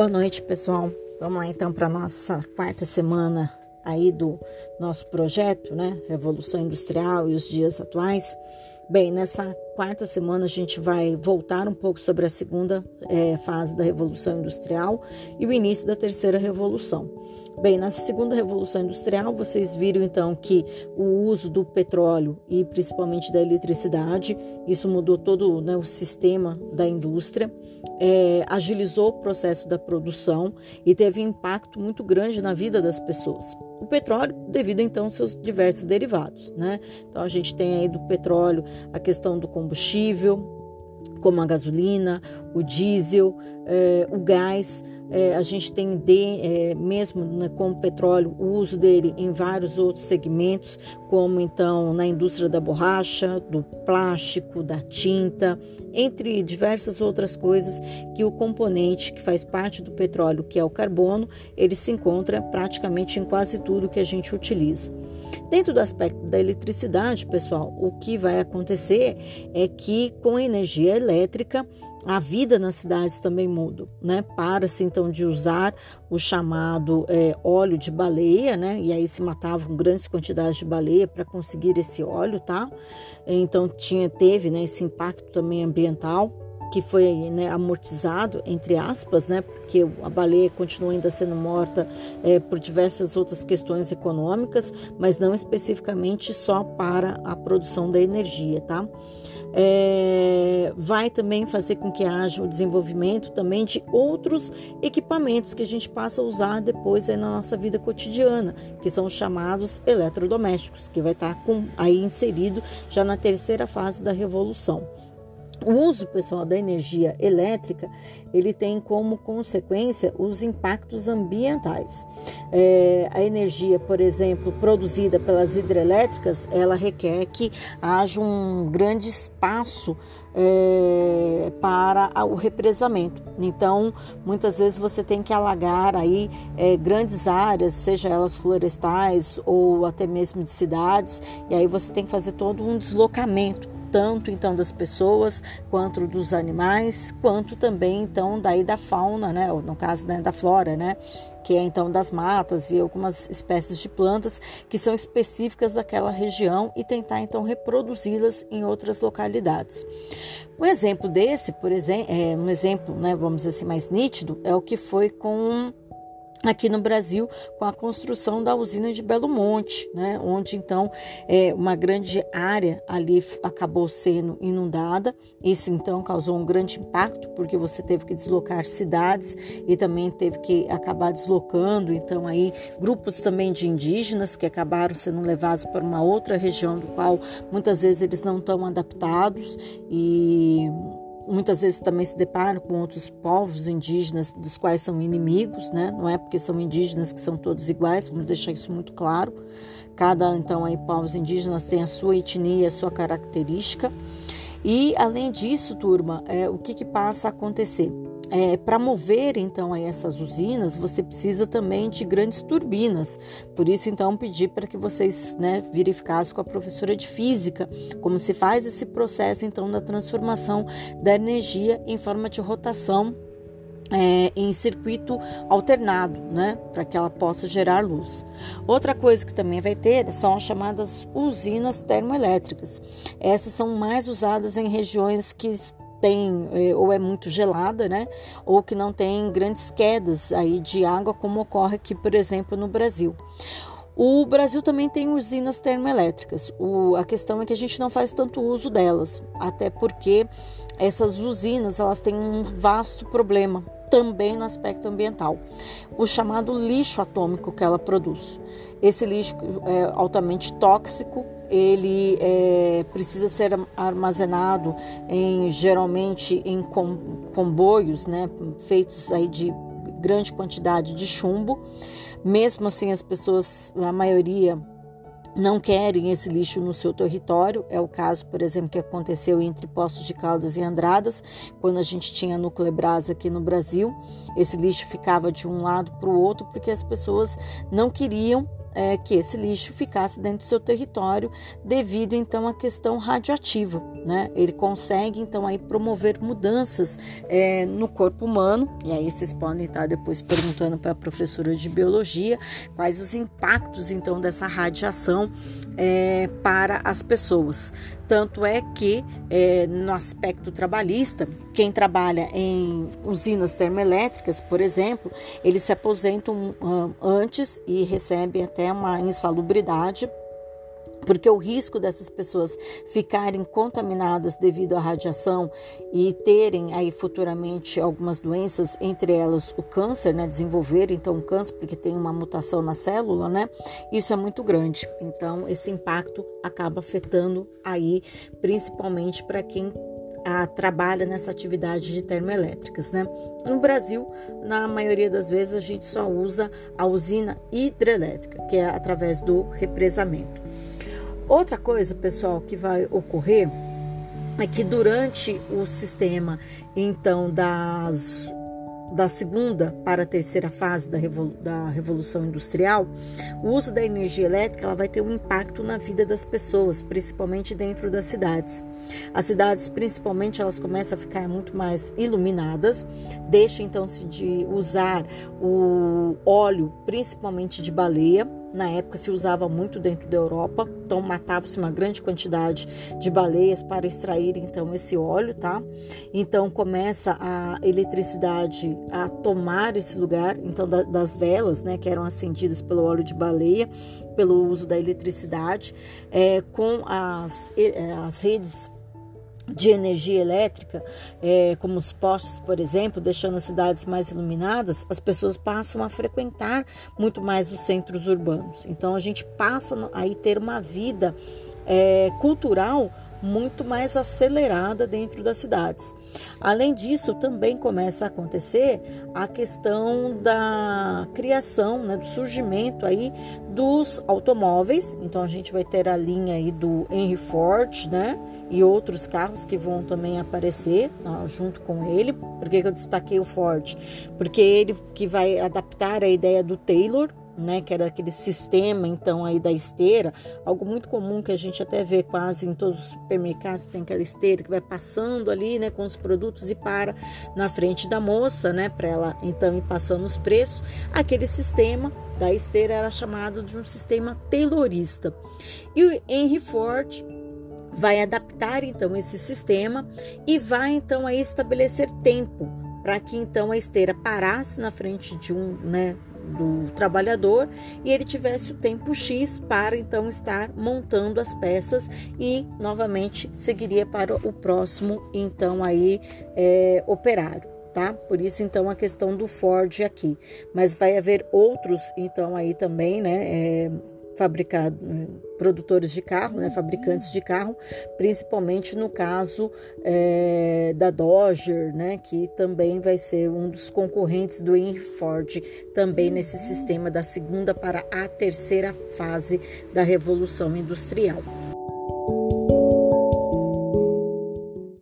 Boa noite, pessoal. Vamos lá então para nossa quarta semana aí do nosso projeto, né? Revolução Industrial e os dias atuais. Bem, nessa quarta semana a gente vai voltar um pouco sobre a segunda é, fase da Revolução Industrial e o início da terceira revolução. Bem, na segunda revolução industrial, vocês viram então que o uso do petróleo e principalmente da eletricidade, isso mudou todo né, o sistema da indústria, é, agilizou o processo da produção e teve um impacto muito grande na vida das pessoas. O petróleo, devido então aos seus diversos derivados, né? Então a gente tem aí do petróleo a questão do combustível, como a gasolina, o diesel, eh, o gás. Eh, a gente tem de, eh, mesmo né, com o petróleo o uso dele em vários outros segmentos, como então na indústria da borracha, do plástico, da tinta, entre diversas outras coisas que o componente que faz parte do petróleo, que é o carbono, ele se encontra praticamente em quase tudo que a gente utiliza. Dentro do aspecto da eletricidade, pessoal, o que vai acontecer é que com a energia elétrica a vida nas cidades também muda, né? Para-se então de usar o chamado é, óleo de baleia, né? E aí se matavam grandes quantidades de baleia para conseguir esse óleo, tá? Então tinha teve né, esse impacto também ambiental que foi né, amortizado, entre aspas, né, porque a baleia continua ainda sendo morta é, por diversas outras questões econômicas, mas não especificamente só para a produção da energia, tá? É, vai também fazer com que haja o desenvolvimento também de outros equipamentos que a gente passa a usar depois na nossa vida cotidiana, que são os chamados eletrodomésticos, que vai estar aí inserido já na terceira fase da revolução. O uso pessoal da energia elétrica ele tem como consequência os impactos ambientais. É, a energia, por exemplo, produzida pelas hidrelétricas, ela requer que haja um grande espaço é, para o represamento. Então, muitas vezes você tem que alagar aí é, grandes áreas, seja elas florestais ou até mesmo de cidades, e aí você tem que fazer todo um deslocamento tanto então das pessoas quanto dos animais, quanto também então daí da fauna, né, ou no caso né, da flora, né, que é então das matas e algumas espécies de plantas que são específicas daquela região e tentar então reproduzi-las em outras localidades. Um exemplo desse, por exemplo, é, um exemplo, né, vamos dizer assim, mais nítido, é o que foi com aqui no Brasil com a construção da usina de Belo Monte, né, onde então é, uma grande área ali acabou sendo inundada. Isso então causou um grande impacto porque você teve que deslocar cidades e também teve que acabar deslocando então aí grupos também de indígenas que acabaram sendo levados para uma outra região do qual muitas vezes eles não estão adaptados e muitas vezes também se deparam com outros povos indígenas dos quais são inimigos, né? Não é porque são indígenas que são todos iguais, vamos deixar isso muito claro. Cada então aí povos indígenas tem a sua etnia, a sua característica. E além disso, turma, é, o que, que passa a acontecer? É, Para mover então essas usinas, você precisa também de grandes turbinas. Por isso, então, pedi para que vocês né, verificassem com a professora de física como se faz esse processo então da transformação da energia em forma de rotação é, em circuito alternado, né, para que ela possa gerar luz. Outra coisa que também vai ter são as chamadas usinas termoelétricas. Essas são mais usadas em regiões que tem é, ou é muito gelada, né? Ou que não tem grandes quedas aí de água, como ocorre aqui, por exemplo, no Brasil. O Brasil também tem usinas termoelétricas. O, a questão é que a gente não faz tanto uso delas, até porque essas usinas elas têm um vasto problema também no aspecto ambiental, o chamado lixo atômico que ela produz. Esse lixo é altamente tóxico, ele é, precisa ser armazenado em geralmente em comboios, né, feitos aí de grande quantidade de chumbo. Mesmo assim, as pessoas, a maioria não querem esse lixo no seu território. É o caso, por exemplo, que aconteceu entre Poços de Caldas e Andradas, quando a gente tinha Nuclebras aqui no Brasil. Esse lixo ficava de um lado para o outro porque as pessoas não queriam é, que esse lixo ficasse dentro do seu território devido então à questão radioativa, né? Ele consegue então aí promover mudanças é, no corpo humano e aí vocês podem estar depois perguntando para a professora de biologia quais os impactos então dessa radiação é, para as pessoas. Tanto é que é, no aspecto trabalhista, quem trabalha em usinas termoelétricas, por exemplo, eles se aposentam antes e recebem até uma insalubridade porque o risco dessas pessoas ficarem contaminadas devido à radiação e terem aí futuramente algumas doenças, entre elas o câncer, né, desenvolver então o câncer porque tem uma mutação na célula, né? Isso é muito grande. Então esse impacto acaba afetando aí principalmente para quem a, trabalha nessa atividade de termoelétricas, né? No Brasil, na maioria das vezes a gente só usa a usina hidrelétrica, que é através do represamento. Outra coisa, pessoal, que vai ocorrer é que durante o sistema, então, das da segunda para a terceira fase da, revolu da Revolução Industrial, o uso da energia elétrica ela vai ter um impacto na vida das pessoas, principalmente dentro das cidades. As cidades, principalmente, elas começam a ficar muito mais iluminadas, deixa então-se de usar o óleo, principalmente de baleia, na época se usava muito dentro da Europa, então matava-se uma grande quantidade de baleias para extrair então esse óleo, tá? Então começa a eletricidade a tomar esse lugar, então da, das velas, né, que eram acendidas pelo óleo de baleia, pelo uso da eletricidade, é, com as, as redes de energia elétrica, é, como os postes, por exemplo, deixando as cidades mais iluminadas, as pessoas passam a frequentar muito mais os centros urbanos. Então a gente passa a ter uma vida é, cultural muito mais acelerada dentro das cidades. Além disso, também começa a acontecer a questão da criação, né, do surgimento aí dos automóveis. Então a gente vai ter a linha aí do Henry Ford, né, e outros carros que vão também aparecer ó, junto com ele. Por que eu destaquei o Ford? Porque ele que vai adaptar a ideia do Taylor né, que era aquele sistema então aí da esteira, algo muito comum que a gente até vê quase em todos os supermercados, tem aquela esteira que vai passando ali, né, com os produtos e para na frente da moça, né, para ela então ir passando os preços. Aquele sistema da esteira era chamado de um sistema taylorista. E o Henry Ford vai adaptar então esse sistema e vai então aí estabelecer tempo para que então a esteira parasse na frente de um, né, do trabalhador e ele tivesse o tempo X para então estar montando as peças e novamente seguiria para o próximo então aí é, operário. Tá? Por isso então a questão do Ford aqui, mas vai haver outros então aí também, né? É, fabricado, produtores de carro, né, fabricantes de carro, principalmente no caso é, da Dodge, né, que também vai ser um dos concorrentes do Henry Ford, também nesse sistema da segunda para a terceira fase da Revolução Industrial.